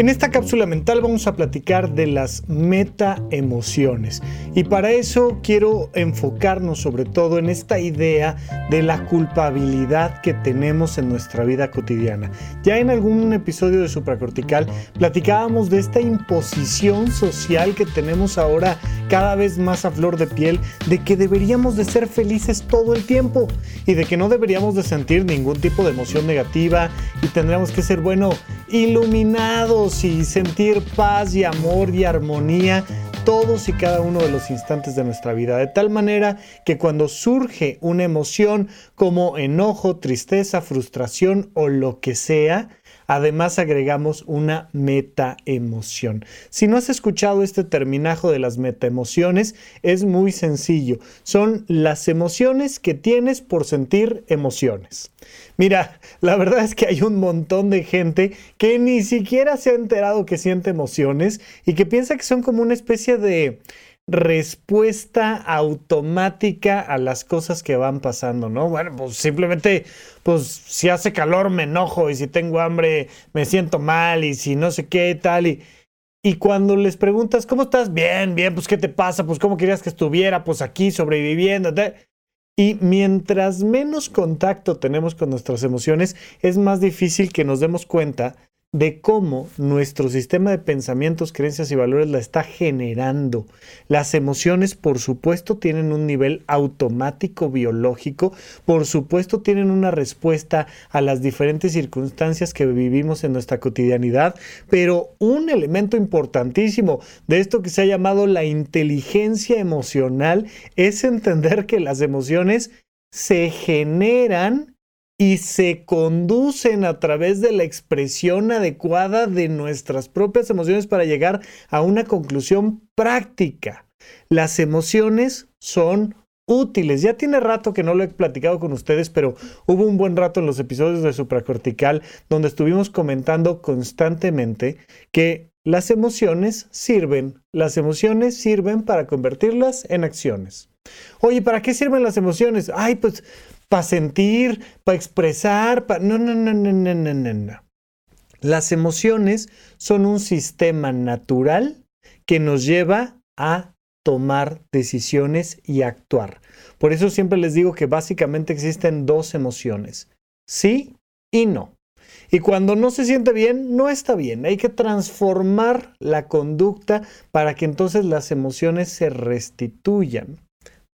En esta cápsula mental vamos a platicar de las metaemociones y para eso quiero enfocarnos sobre todo en esta idea de la culpabilidad que tenemos en nuestra vida cotidiana. Ya en algún episodio de supracortical platicábamos de esta imposición social que tenemos ahora cada vez más a flor de piel de que deberíamos de ser felices todo el tiempo y de que no deberíamos de sentir ningún tipo de emoción negativa y tendríamos que ser bueno iluminados y sentir paz y amor y armonía todos y cada uno de los instantes de nuestra vida, de tal manera que cuando surge una emoción como enojo, tristeza, frustración o lo que sea, Además agregamos una metaemoción. Si no has escuchado este terminajo de las metaemociones, es muy sencillo. Son las emociones que tienes por sentir emociones. Mira, la verdad es que hay un montón de gente que ni siquiera se ha enterado que siente emociones y que piensa que son como una especie de respuesta automática a las cosas que van pasando, ¿no? Bueno, pues simplemente, pues si hace calor me enojo y si tengo hambre me siento mal y si no sé qué tal y... Y cuando les preguntas, ¿cómo estás? Bien, bien, pues ¿qué te pasa? Pues ¿cómo querías que estuviera? Pues aquí sobreviviendo. Y mientras menos contacto tenemos con nuestras emociones, es más difícil que nos demos cuenta de cómo nuestro sistema de pensamientos, creencias y valores la está generando. Las emociones, por supuesto, tienen un nivel automático biológico, por supuesto, tienen una respuesta a las diferentes circunstancias que vivimos en nuestra cotidianidad, pero un elemento importantísimo de esto que se ha llamado la inteligencia emocional es entender que las emociones se generan y se conducen a través de la expresión adecuada de nuestras propias emociones para llegar a una conclusión práctica. Las emociones son útiles. Ya tiene rato que no lo he platicado con ustedes, pero hubo un buen rato en los episodios de Supracortical donde estuvimos comentando constantemente que las emociones sirven. Las emociones sirven para convertirlas en acciones. Oye, ¿para qué sirven las emociones? Ay, pues para sentir, para expresar, para... No, no, no, no, no, no, no, no. Las emociones son un sistema natural que nos lleva a tomar decisiones y actuar. Por eso siempre les digo que básicamente existen dos emociones, sí y no. Y cuando no se siente bien, no está bien. Hay que transformar la conducta para que entonces las emociones se restituyan.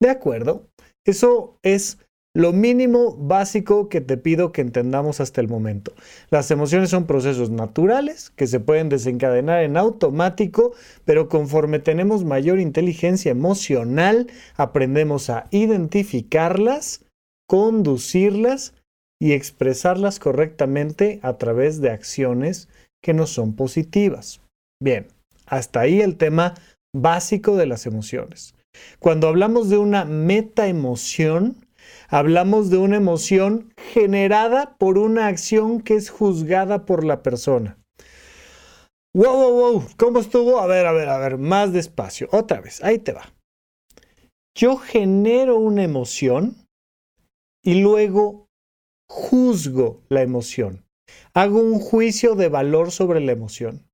¿De acuerdo? Eso es lo mínimo básico que te pido que entendamos hasta el momento. Las emociones son procesos naturales que se pueden desencadenar en automático, pero conforme tenemos mayor inteligencia emocional, aprendemos a identificarlas, conducirlas y expresarlas correctamente a través de acciones que no son positivas. Bien, hasta ahí el tema básico de las emociones. Cuando hablamos de una metaemoción, Hablamos de una emoción generada por una acción que es juzgada por la persona. Wow, wow, wow, ¿cómo estuvo? A ver, a ver, a ver, más despacio. Otra vez, ahí te va. Yo genero una emoción y luego juzgo la emoción. Hago un juicio de valor sobre la emoción.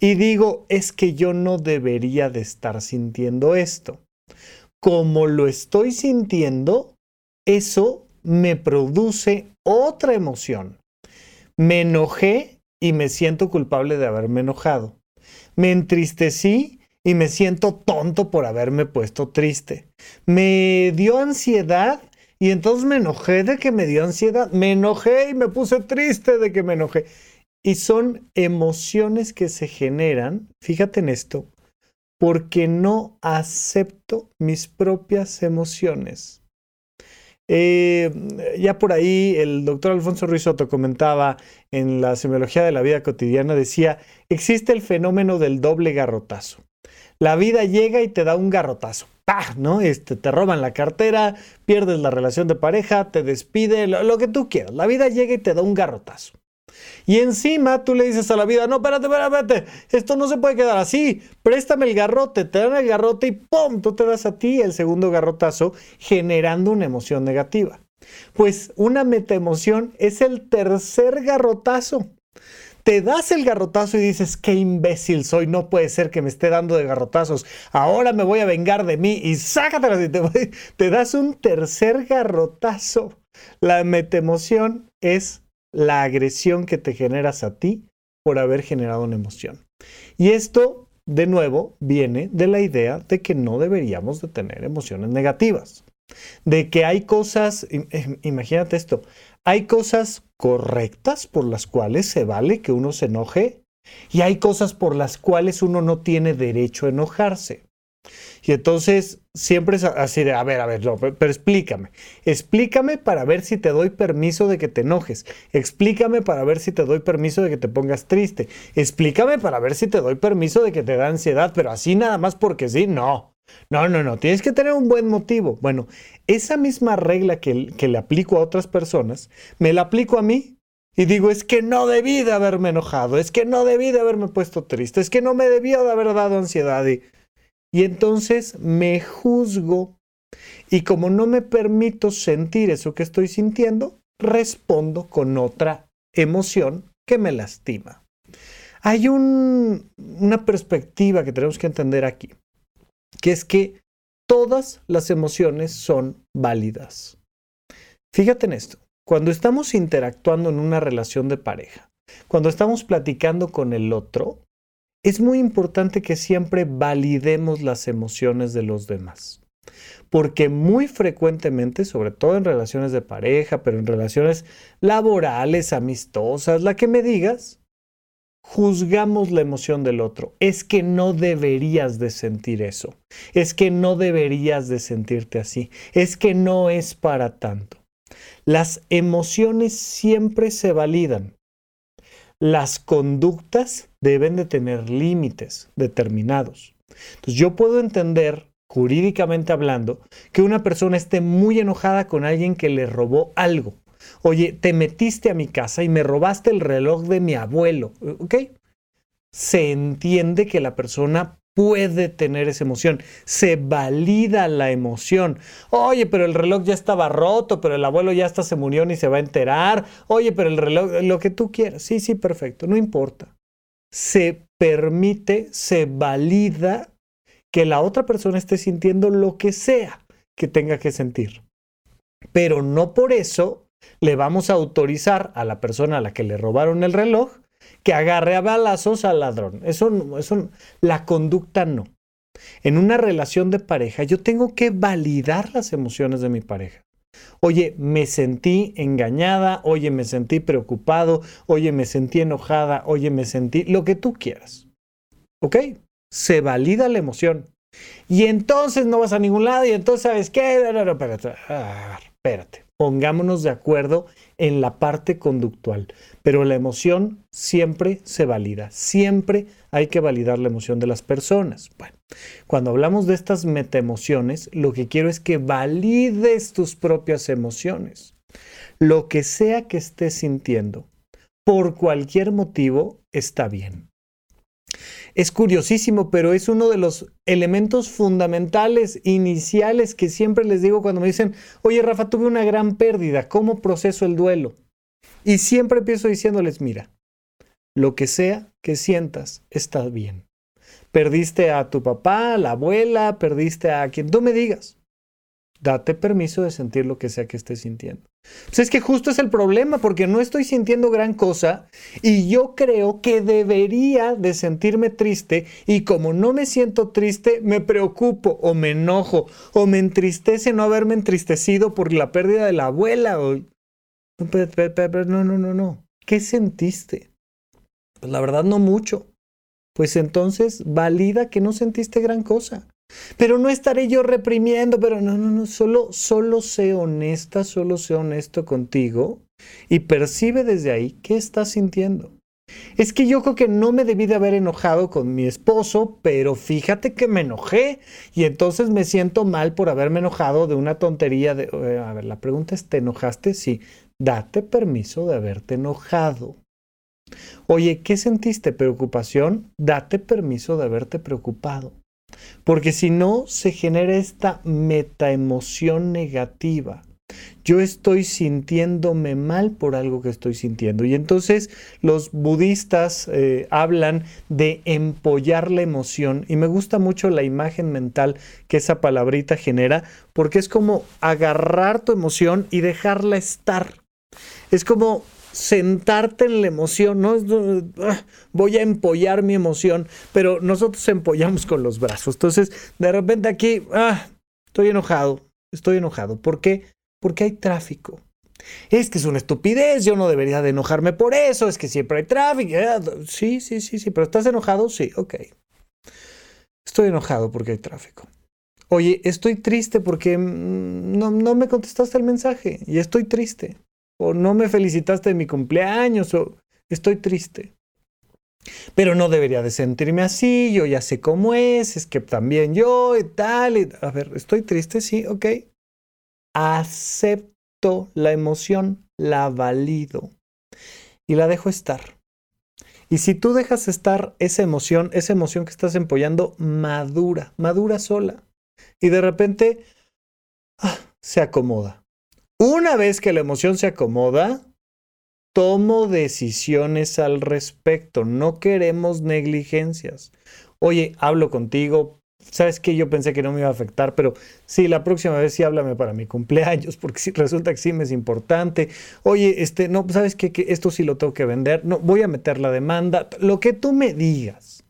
Y digo, es que yo no debería de estar sintiendo esto. Como lo estoy sintiendo, eso me produce otra emoción. Me enojé y me siento culpable de haberme enojado. Me entristecí y me siento tonto por haberme puesto triste. Me dio ansiedad y entonces me enojé de que me dio ansiedad. Me enojé y me puse triste de que me enojé. Y son emociones que se generan, fíjate en esto, porque no acepto mis propias emociones. Eh, ya por ahí el doctor Alfonso Ruiz comentaba en la semiología de la vida cotidiana, decía, existe el fenómeno del doble garrotazo. La vida llega y te da un garrotazo. ¡Pah! ¿No? Este, te roban la cartera, pierdes la relación de pareja, te despide, lo que tú quieras. La vida llega y te da un garrotazo. Y encima tú le dices a la vida, no, espérate, espérate, esto no se puede quedar así, préstame el garrote, te dan el garrote y ¡pum! Tú te das a ti el segundo garrotazo generando una emoción negativa. Pues una metaemoción es el tercer garrotazo. te das el garrotazo y dices, qué imbécil soy, no puede ser que me esté dando de garrotazos, ahora me voy a vengar de mí y sácatelas y te, te das un tercer garrotazo. La metemoción es la agresión que te generas a ti por haber generado una emoción. Y esto, de nuevo, viene de la idea de que no deberíamos de tener emociones negativas. De que hay cosas, eh, imagínate esto, hay cosas correctas por las cuales se vale que uno se enoje y hay cosas por las cuales uno no tiene derecho a enojarse. Y entonces siempre es así de, a ver, a ver, pero explícame. Explícame para ver si te doy permiso de que te enojes. Explícame para ver si te doy permiso de que te pongas triste. Explícame para ver si te doy permiso de que te da ansiedad, pero así nada más porque sí, no. No, no, no, tienes que tener un buen motivo. Bueno, esa misma regla que, que le aplico a otras personas, me la aplico a mí. Y digo, es que no debí de haberme enojado, es que no debí de haberme puesto triste, es que no me debía de haber dado ansiedad. Y, y entonces me juzgo y como no me permito sentir eso que estoy sintiendo, respondo con otra emoción que me lastima. Hay una perspectiva que tenemos que entender aquí, que es que todas las emociones son válidas. Fíjate en esto, cuando estamos interactuando en una relación de pareja, cuando estamos platicando con el otro, es muy importante que siempre validemos las emociones de los demás. Porque muy frecuentemente, sobre todo en relaciones de pareja, pero en relaciones laborales, amistosas, la que me digas, juzgamos la emoción del otro. Es que no deberías de sentir eso. Es que no deberías de sentirte así. Es que no es para tanto. Las emociones siempre se validan las conductas deben de tener límites determinados. Entonces yo puedo entender, jurídicamente hablando, que una persona esté muy enojada con alguien que le robó algo. Oye, te metiste a mi casa y me robaste el reloj de mi abuelo, ¿ok? Se entiende que la persona puede tener esa emoción. Se valida la emoción. Oye, pero el reloj ya estaba roto, pero el abuelo ya hasta se murió ni se va a enterar. Oye, pero el reloj, lo que tú quieras. Sí, sí, perfecto, no importa. Se permite, se valida que la otra persona esté sintiendo lo que sea que tenga que sentir. Pero no por eso le vamos a autorizar a la persona a la que le robaron el reloj que agarre a balazos al ladrón. Eso, eso, la conducta no. En una relación de pareja yo tengo que validar las emociones de mi pareja. Oye, me sentí engañada, oye, me sentí preocupado, oye, me sentí enojada, oye, me sentí lo que tú quieras. ¿Ok? Se valida la emoción. Y entonces no vas a ningún lado y entonces, ¿sabes qué? No, no, espérate, ah. Pongámonos de acuerdo en la parte conductual. Pero la emoción siempre se valida, siempre hay que validar la emoción de las personas. Bueno, cuando hablamos de estas metaemociones, lo que quiero es que valides tus propias emociones. Lo que sea que estés sintiendo, por cualquier motivo, está bien. Es curiosísimo, pero es uno de los elementos fundamentales, iniciales, que siempre les digo cuando me dicen, oye Rafa, tuve una gran pérdida, ¿cómo proceso el duelo? Y siempre empiezo diciéndoles, mira, lo que sea que sientas está bien. Perdiste a tu papá, a la abuela, perdiste a quien tú me digas. Date permiso de sentir lo que sea que estés sintiendo. Pues es que justo es el problema, porque no estoy sintiendo gran cosa y yo creo que debería de sentirme triste y como no me siento triste, me preocupo o me enojo o me entristece no haberme entristecido por la pérdida de la abuela. O... No, no, no, no. ¿Qué sentiste? Pues la verdad no mucho. Pues entonces valida que no sentiste gran cosa. Pero no estaré yo reprimiendo, pero no, no, no, solo, solo sé honesta, solo sé honesto contigo y percibe desde ahí qué estás sintiendo. Es que yo creo que no me debí de haber enojado con mi esposo, pero fíjate que me enojé y entonces me siento mal por haberme enojado de una tontería de... Eh, a ver, la pregunta es, ¿te enojaste? Sí, date permiso de haberte enojado. Oye, ¿qué sentiste? ¿Preocupación? Date permiso de haberte preocupado. Porque si no, se genera esta metaemoción negativa. Yo estoy sintiéndome mal por algo que estoy sintiendo. Y entonces los budistas eh, hablan de empollar la emoción. Y me gusta mucho la imagen mental que esa palabrita genera, porque es como agarrar tu emoción y dejarla estar. Es como sentarte en la emoción, ¿no? Ah, voy a empollar mi emoción, pero nosotros empollamos con los brazos. Entonces, de repente aquí, ah, estoy enojado, estoy enojado. ¿Por qué? Porque hay tráfico. Es que es una estupidez, yo no debería de enojarme por eso, es que siempre hay tráfico. Eh, sí, sí, sí, sí, pero ¿estás enojado? Sí, ok. Estoy enojado porque hay tráfico. Oye, estoy triste porque mm, no, no me contestaste el mensaje y estoy triste o no me felicitaste de mi cumpleaños, o estoy triste. Pero no debería de sentirme así, yo ya sé cómo es, es que también yo y tal. a ver, estoy triste, sí, ok. Acepto la emoción, la valido y la dejo estar. Y si tú dejas estar esa emoción, esa emoción que estás empollando, madura, madura sola. Y de repente ah, se acomoda. Una vez que la emoción se acomoda, tomo decisiones al respecto. No queremos negligencias. Oye, hablo contigo. Sabes que yo pensé que no me iba a afectar, pero sí, la próxima vez sí háblame para mi cumpleaños, porque resulta que sí me es importante. Oye, este, no, sabes que esto sí lo tengo que vender. No, voy a meter la demanda. Lo que tú me digas.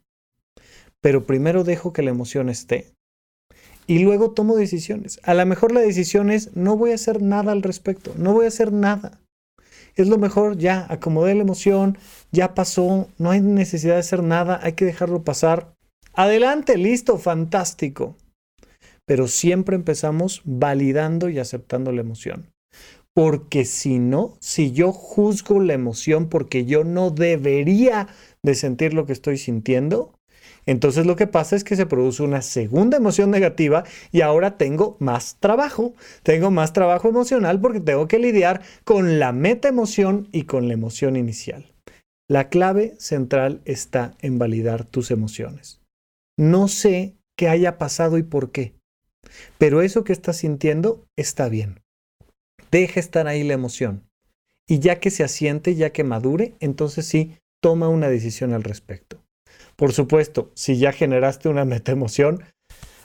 Pero primero dejo que la emoción esté y luego tomo decisiones. A lo mejor la decisión es no voy a hacer nada al respecto, no voy a hacer nada. Es lo mejor, ya acomodé la emoción, ya pasó, no hay necesidad de hacer nada, hay que dejarlo pasar. Adelante, listo, fantástico. Pero siempre empezamos validando y aceptando la emoción. Porque si no, si yo juzgo la emoción porque yo no debería de sentir lo que estoy sintiendo, entonces lo que pasa es que se produce una segunda emoción negativa y ahora tengo más trabajo. Tengo más trabajo emocional porque tengo que lidiar con la meta emoción y con la emoción inicial. La clave central está en validar tus emociones. No sé qué haya pasado y por qué, pero eso que estás sintiendo está bien. Deja estar ahí la emoción. Y ya que se asiente, ya que madure, entonces sí, toma una decisión al respecto. Por supuesto, si ya generaste una metaemoción,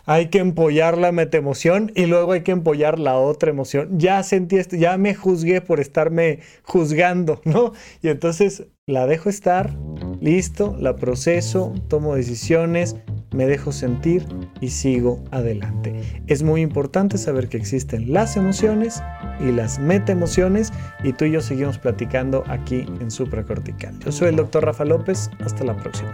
hay que empollar la metaemoción y luego hay que empollar la otra emoción. Ya sentí esto, ya me juzgué por estarme juzgando, ¿no? Y entonces la dejo estar, listo, la proceso, tomo decisiones, me dejo sentir y sigo adelante. Es muy importante saber que existen las emociones y las metaemociones y tú y yo seguimos platicando aquí en Supracortical. Yo soy el doctor Rafa López, hasta la próxima.